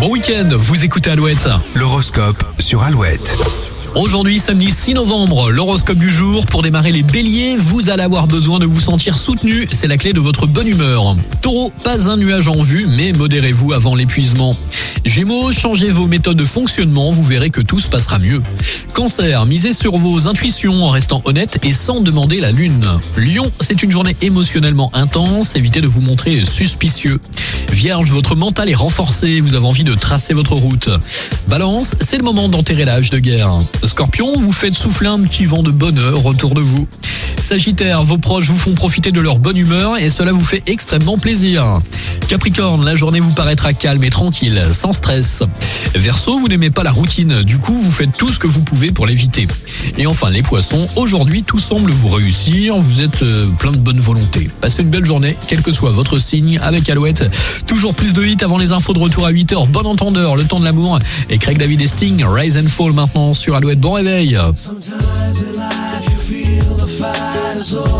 Bon week-end, vous écoutez Alouette. L'horoscope sur Alouette. Aujourd'hui, samedi 6 novembre, l'horoscope du jour. Pour démarrer les béliers, vous allez avoir besoin de vous sentir soutenu. C'est la clé de votre bonne humeur. Taureau, pas un nuage en vue, mais modérez-vous avant l'épuisement. Gémeaux, changez vos méthodes de fonctionnement, vous verrez que tout se passera mieux. Cancer, misez sur vos intuitions en restant honnête et sans demander la lune. Lion, c'est une journée émotionnellement intense, évitez de vous montrer suspicieux. Vierge, votre mental est renforcé, vous avez envie de tracer votre route. Balance, c'est le moment d'enterrer l'âge de guerre. Scorpion, vous faites souffler un petit vent de bonheur autour de vous. Sagittaire, vos proches vous font profiter de leur bonne humeur et cela vous fait extrêmement plaisir. Capricorne, la journée vous paraîtra calme et tranquille, sans stress. Verseau, vous n'aimez pas la routine, du coup vous faites tout ce que vous pouvez pour l'éviter. Et enfin les poissons, aujourd'hui tout semble vous réussir, vous êtes euh, plein de bonne volonté. Passez une belle journée, quel que soit votre signe, avec Alouette. Toujours plus de hits avant les infos de retour à 8h, bon entendeur, le temps de l'amour. Et Craig David Esting, Rise and Fall maintenant sur Alouette, bon réveil casou.